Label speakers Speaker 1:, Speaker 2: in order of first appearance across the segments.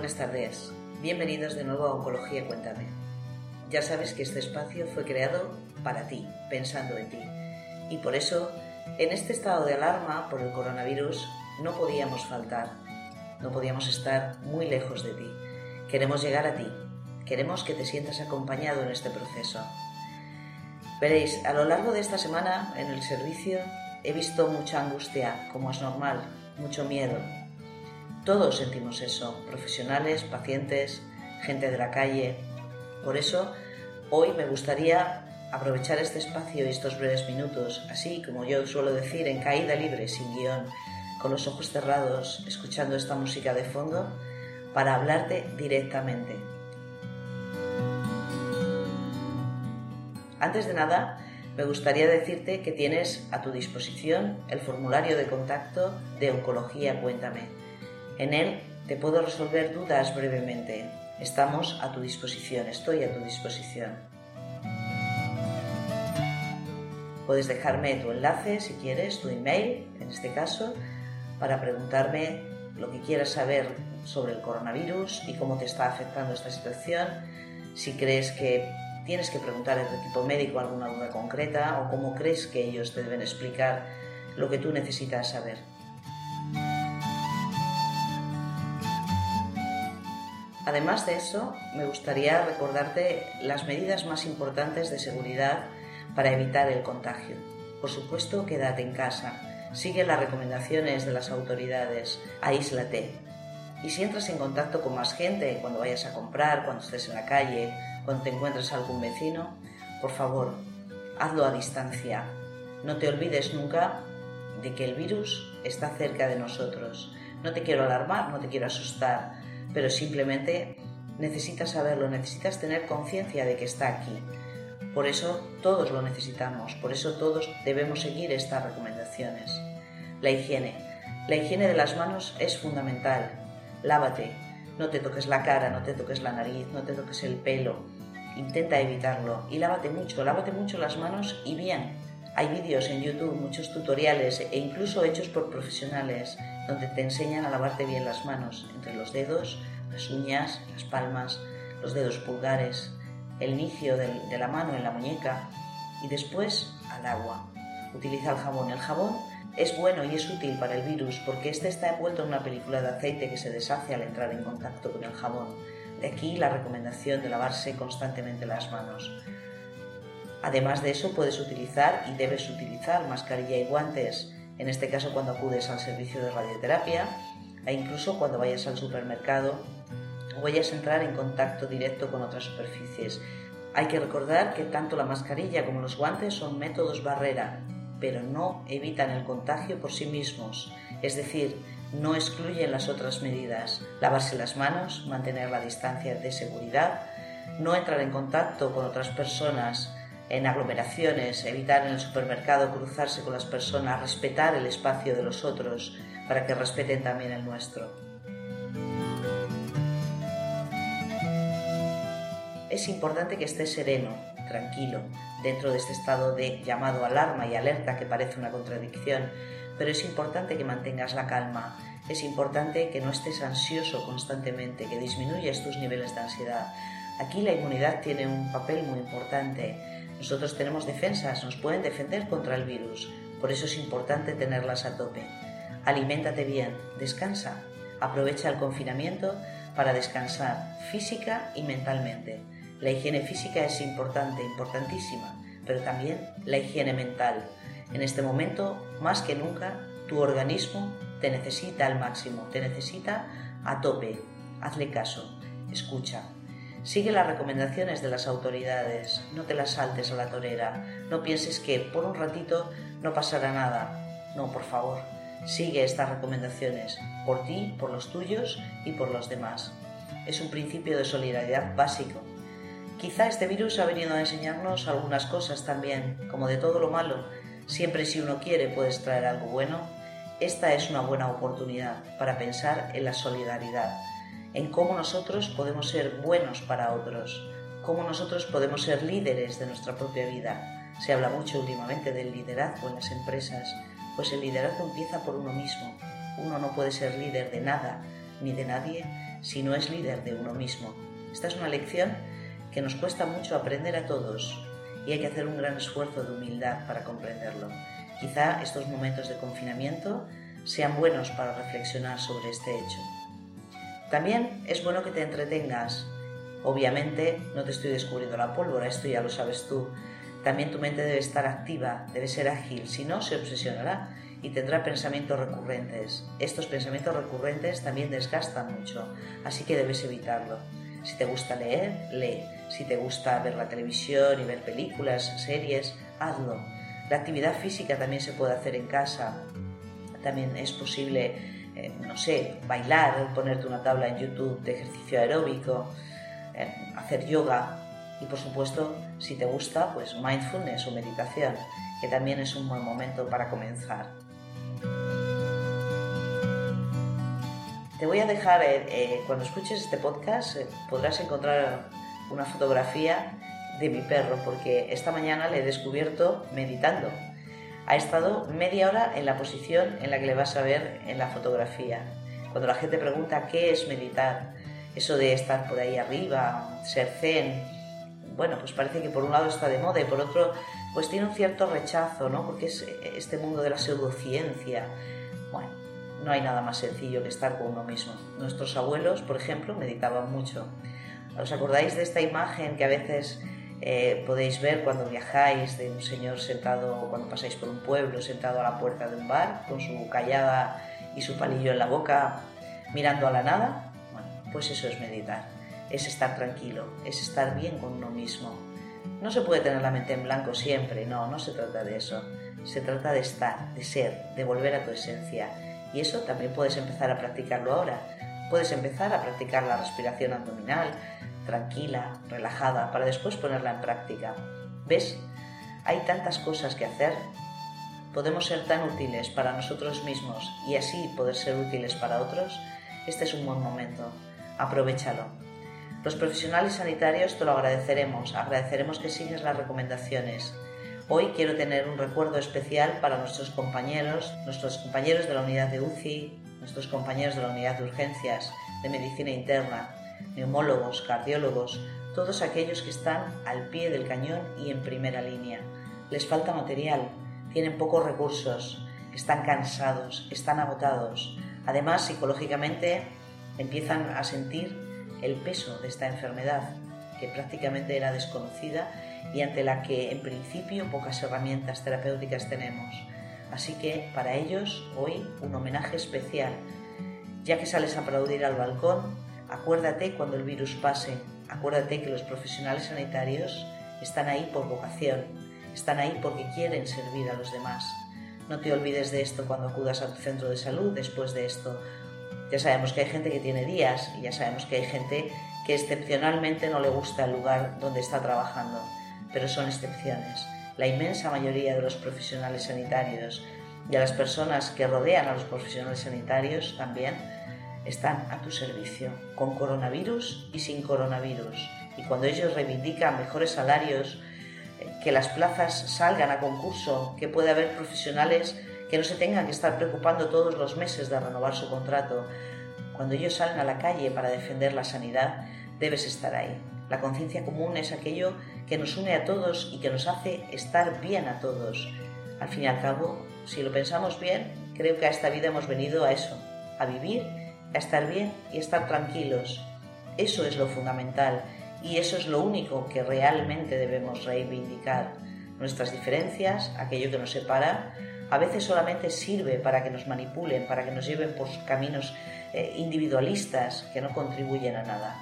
Speaker 1: Buenas tardes. Bienvenidos de nuevo a Oncología Cuéntame. Ya sabes que este espacio fue creado para ti, pensando en ti. Y por eso, en este estado de alarma por el coronavirus, no podíamos faltar. No podíamos estar muy lejos de ti. Queremos llegar a ti. Queremos que te sientas acompañado en este proceso. Veréis, a lo largo de esta semana en el servicio he visto mucha angustia, como es normal, mucho miedo. Todos sentimos eso, profesionales, pacientes, gente de la calle. Por eso, hoy me gustaría aprovechar este espacio y estos breves minutos, así como yo suelo decir, en caída libre, sin guion, con los ojos cerrados, escuchando esta música de fondo, para hablarte directamente. Antes de nada, me gustaría decirte que tienes a tu disposición el formulario de contacto de Oncología Cuéntame. En él te puedo resolver dudas brevemente. Estamos a tu disposición, estoy a tu disposición. Puedes dejarme tu enlace si quieres, tu email, en este caso, para preguntarme lo que quieras saber sobre el coronavirus y cómo te está afectando esta situación, si crees que tienes que preguntar a tu equipo médico alguna duda concreta o cómo crees que ellos te deben explicar lo que tú necesitas saber. Además de eso, me gustaría recordarte las medidas más importantes de seguridad para evitar el contagio. Por supuesto, quédate en casa, sigue las recomendaciones de las autoridades, aíslate. Y si entras en contacto con más gente, cuando vayas a comprar, cuando estés en la calle, cuando te encuentres algún vecino, por favor, hazlo a distancia. No te olvides nunca de que el virus está cerca de nosotros. No te quiero alarmar, no te quiero asustar, pero simplemente necesitas saberlo, necesitas tener conciencia de que está aquí. Por eso todos lo necesitamos, por eso todos debemos seguir estas recomendaciones. La higiene. La higiene de las manos es fundamental. Lávate, no te toques la cara, no te toques la nariz, no te toques el pelo. Intenta evitarlo y lávate mucho, lávate mucho las manos y bien. Hay vídeos en YouTube, muchos tutoriales e incluso hechos por profesionales donde te enseñan a lavarte bien las manos, entre los dedos, las uñas, las palmas, los dedos pulgares, el inicio de la mano en la muñeca y después al agua. Utiliza el jabón. El jabón es bueno y es útil para el virus porque este está envuelto en una película de aceite que se deshace al entrar en contacto con el jabón. De aquí la recomendación de lavarse constantemente las manos. Además de eso puedes utilizar y debes utilizar mascarilla y guantes, en este caso cuando acudes al servicio de radioterapia e incluso cuando vayas al supermercado o vayas a entrar en contacto directo con otras superficies. Hay que recordar que tanto la mascarilla como los guantes son métodos barrera, pero no evitan el contagio por sí mismos, es decir, no excluyen las otras medidas, lavarse las manos, mantener la distancia de seguridad, no entrar en contacto con otras personas en aglomeraciones, evitar en el supermercado cruzarse con las personas, respetar el espacio de los otros para que respeten también el nuestro. Es importante que estés sereno, tranquilo, dentro de este estado de llamado alarma y alerta que parece una contradicción, pero es importante que mantengas la calma, es importante que no estés ansioso constantemente, que disminuyas tus niveles de ansiedad. Aquí la inmunidad tiene un papel muy importante. Nosotros tenemos defensas, nos pueden defender contra el virus, por eso es importante tenerlas a tope. Aliméntate bien, descansa, aprovecha el confinamiento para descansar física y mentalmente. La higiene física es importante, importantísima, pero también la higiene mental. En este momento, más que nunca, tu organismo te necesita al máximo, te necesita a tope. Hazle caso, escucha. Sigue las recomendaciones de las autoridades, no te las saltes a la torera, no pienses que por un ratito no pasará nada. No, por favor, sigue estas recomendaciones, por ti, por los tuyos y por los demás. Es un principio de solidaridad básico. Quizá este virus ha venido a enseñarnos algunas cosas también, como de todo lo malo, Siempre si uno quiere puedes traer algo bueno. Esta es una buena oportunidad para pensar en la solidaridad, en cómo nosotros podemos ser buenos para otros, cómo nosotros podemos ser líderes de nuestra propia vida. Se habla mucho últimamente del liderazgo en las empresas, pues el liderazgo empieza por uno mismo. Uno no puede ser líder de nada ni de nadie si no es líder de uno mismo. Esta es una lección que nos cuesta mucho aprender a todos y hay que hacer un gran esfuerzo de humildad para comprenderlo. Quizá estos momentos de confinamiento sean buenos para reflexionar sobre este hecho. También es bueno que te entretengas. Obviamente no te estoy descubriendo la pólvora, esto ya lo sabes tú. También tu mente debe estar activa, debe ser ágil, si no se obsesionará y tendrá pensamientos recurrentes. Estos pensamientos recurrentes también desgastan mucho, así que debes evitarlo. Si te gusta leer, lee. Si te gusta ver la televisión y ver películas, series, hazlo. La actividad física también se puede hacer en casa. También es posible, no sé, bailar, ponerte una tabla en YouTube de ejercicio aeróbico, hacer yoga y por supuesto, si te gusta, pues mindfulness o meditación, que también es un buen momento para comenzar. Te voy a dejar, eh, eh, cuando escuches este podcast, eh, podrás encontrar una fotografía de mi perro, porque esta mañana le he descubierto meditando. Ha estado media hora en la posición en la que le vas a ver en la fotografía. Cuando la gente pregunta qué es meditar, eso de estar por ahí arriba, ser zen, bueno, pues parece que por un lado está de moda y por otro, pues tiene un cierto rechazo, ¿no? Porque es este mundo de la pseudociencia. Bueno, no hay nada más sencillo que estar con uno mismo. Nuestros abuelos, por ejemplo, meditaban mucho. ¿Os acordáis de esta imagen que a veces eh, podéis ver cuando viajáis de un señor sentado, cuando pasáis por un pueblo, sentado a la puerta de un bar, con su callada y su palillo en la boca, mirando a la nada? Bueno, pues eso es meditar, es estar tranquilo, es estar bien con uno mismo. No se puede tener la mente en blanco siempre, no, no se trata de eso. Se trata de estar, de ser, de volver a tu esencia y eso también puedes empezar a practicarlo ahora. Puedes empezar a practicar la respiración abdominal, tranquila, relajada, para después ponerla en práctica. ¿Ves? Hay tantas cosas que hacer. Podemos ser tan útiles para nosotros mismos y así poder ser útiles para otros. Este es un buen momento. Aprovechalo. Los profesionales sanitarios te lo agradeceremos. Agradeceremos que sigues las recomendaciones Hoy quiero tener un recuerdo especial para nuestros compañeros, nuestros compañeros de la unidad de UCI, nuestros compañeros de la unidad de urgencias, de medicina interna, neumólogos, cardiólogos, todos aquellos que están al pie del cañón y en primera línea. Les falta material, tienen pocos recursos, están cansados, están agotados. Además, psicológicamente empiezan a sentir el peso de esta enfermedad, que prácticamente era desconocida y ante la que en principio pocas herramientas terapéuticas tenemos. Así que para ellos hoy un homenaje especial. Ya que sales a aplaudir al balcón, acuérdate cuando el virus pase, acuérdate que los profesionales sanitarios están ahí por vocación, están ahí porque quieren servir a los demás. No te olvides de esto cuando acudas a tu centro de salud después de esto. Ya sabemos que hay gente que tiene días y ya sabemos que hay gente que excepcionalmente no le gusta el lugar donde está trabajando pero son excepciones. La inmensa mayoría de los profesionales sanitarios y a las personas que rodean a los profesionales sanitarios también están a tu servicio, con coronavirus y sin coronavirus. Y cuando ellos reivindican mejores salarios, eh, que las plazas salgan a concurso, que puede haber profesionales que no se tengan que estar preocupando todos los meses de renovar su contrato, cuando ellos salen a la calle para defender la sanidad, debes estar ahí. La conciencia común es aquello que nos une a todos y que nos hace estar bien a todos. Al fin y al cabo, si lo pensamos bien, creo que a esta vida hemos venido a eso, a vivir, a estar bien y estar tranquilos. Eso es lo fundamental y eso es lo único que realmente debemos reivindicar. Nuestras diferencias, aquello que nos separa, a veces solamente sirve para que nos manipulen, para que nos lleven por caminos eh, individualistas que no contribuyen a nada.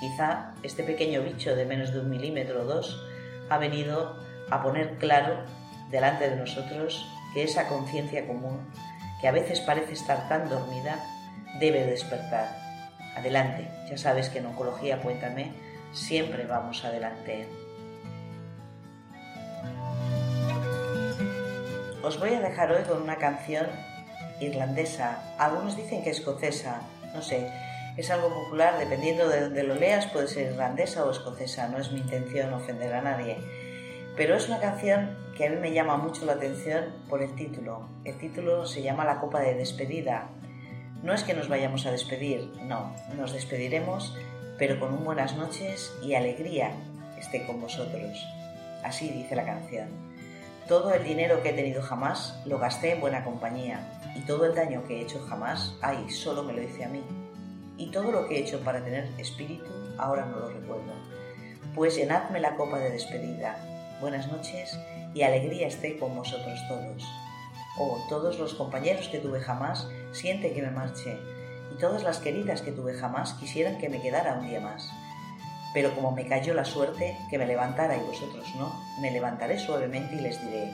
Speaker 1: Quizá este pequeño bicho de menos de un milímetro o dos ha venido a poner claro delante de nosotros que esa conciencia común, que a veces parece estar tan dormida, debe despertar. Adelante, ya sabes que en Oncología Cuéntame siempre vamos adelante. Os voy a dejar hoy con una canción irlandesa, algunos dicen que escocesa, no sé, es algo popular, dependiendo de donde lo leas, puede ser irlandesa o escocesa, no es mi intención ofender a nadie. Pero es una canción que a mí me llama mucho la atención por el título. El título se llama La copa de despedida. No es que nos vayamos a despedir, no, nos despediremos, pero con un buenas noches y alegría esté con vosotros. Así dice la canción. Todo el dinero que he tenido jamás lo gasté en buena compañía y todo el daño que he hecho jamás, ay, solo me lo hice a mí. Y todo lo que he hecho para tener espíritu, ahora no lo recuerdo. Pues llenadme la copa de despedida. Buenas noches y alegría esté con vosotros todos. Oh, todos los compañeros que tuve jamás sienten que me marché, y todas las queridas que tuve jamás quisieran que me quedara un día más. Pero como me cayó la suerte que me levantara y vosotros no, me levantaré suavemente y les diré,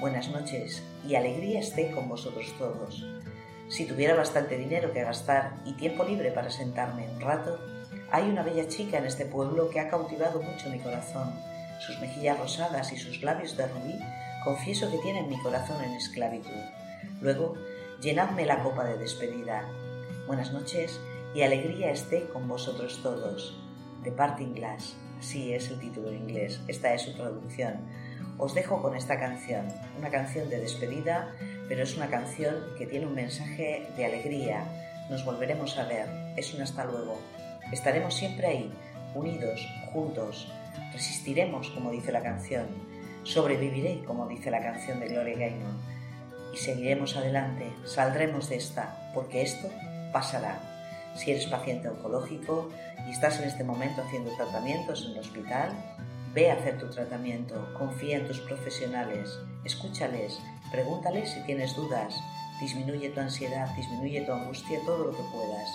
Speaker 1: buenas noches y alegría esté con vosotros todos. Si tuviera bastante dinero que gastar y tiempo libre para sentarme un rato, hay una bella chica en este pueblo que ha cautivado mucho mi corazón. Sus mejillas rosadas y sus labios de rubí confieso que tienen mi corazón en esclavitud. Luego, llenadme la copa de despedida. Buenas noches y alegría esté con vosotros todos. The Parting Glass, así es el título en inglés, esta es su traducción. Os dejo con esta canción, una canción de despedida, pero es una canción que tiene un mensaje de alegría. Nos volveremos a ver, es un hasta luego. Estaremos siempre ahí, unidos, juntos. Resistiremos, como dice la canción. Sobreviviré, como dice la canción de Gloria Gaynor. Y seguiremos adelante, saldremos de esta, porque esto pasará. Si eres paciente oncológico y estás en este momento haciendo tratamientos en el hospital, ve a hacer tu tratamiento, confía en tus profesionales, escúchales, pregúntales si tienes dudas, disminuye tu ansiedad, disminuye tu angustia, todo lo que puedas.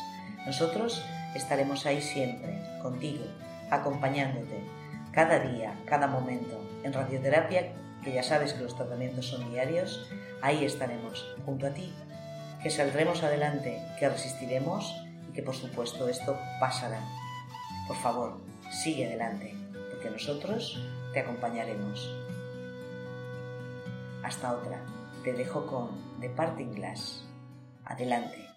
Speaker 1: Nosotros estaremos ahí siempre, contigo, acompañándote, cada día, cada momento. En radioterapia, que ya sabes que los tratamientos son diarios, ahí estaremos, junto a ti, que saldremos adelante, que resistiremos y que por supuesto esto pasará. Por favor, sigue adelante, porque nosotros te acompañaremos. Hasta otra. Te dejo con The Parting Glass. Adelante.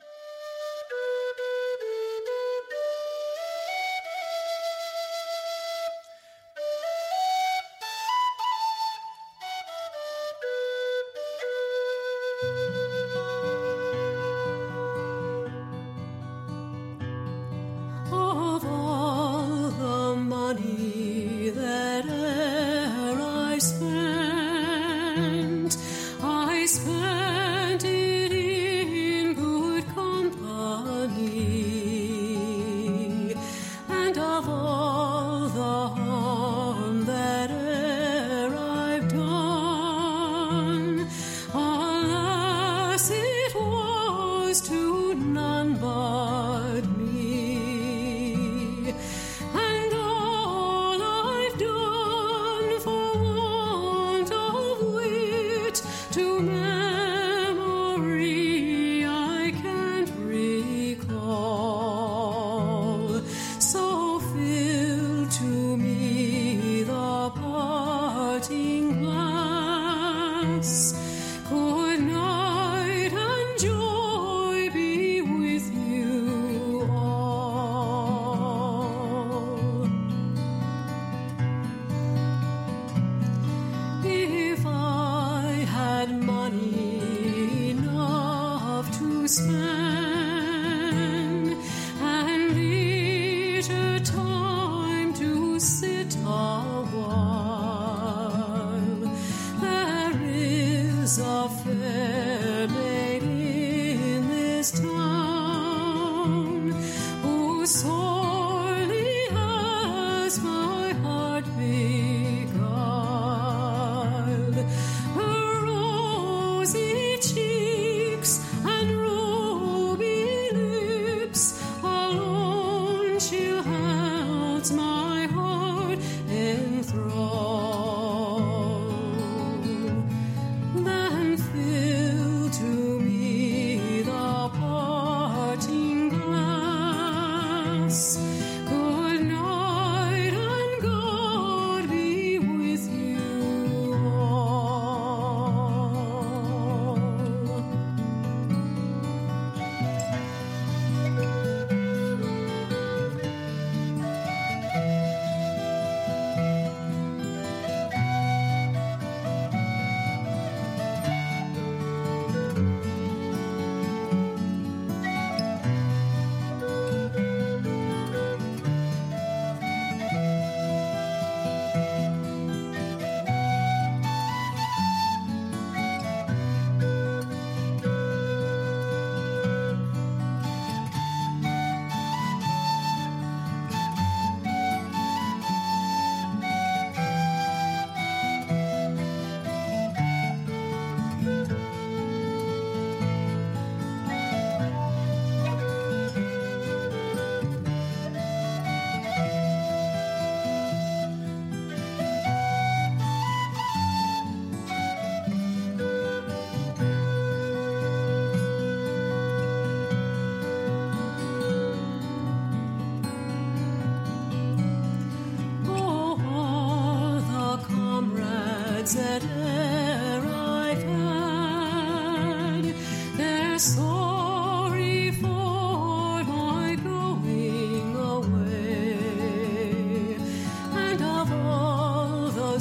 Speaker 2: us. this town. Oh, so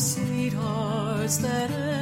Speaker 2: sweethearts that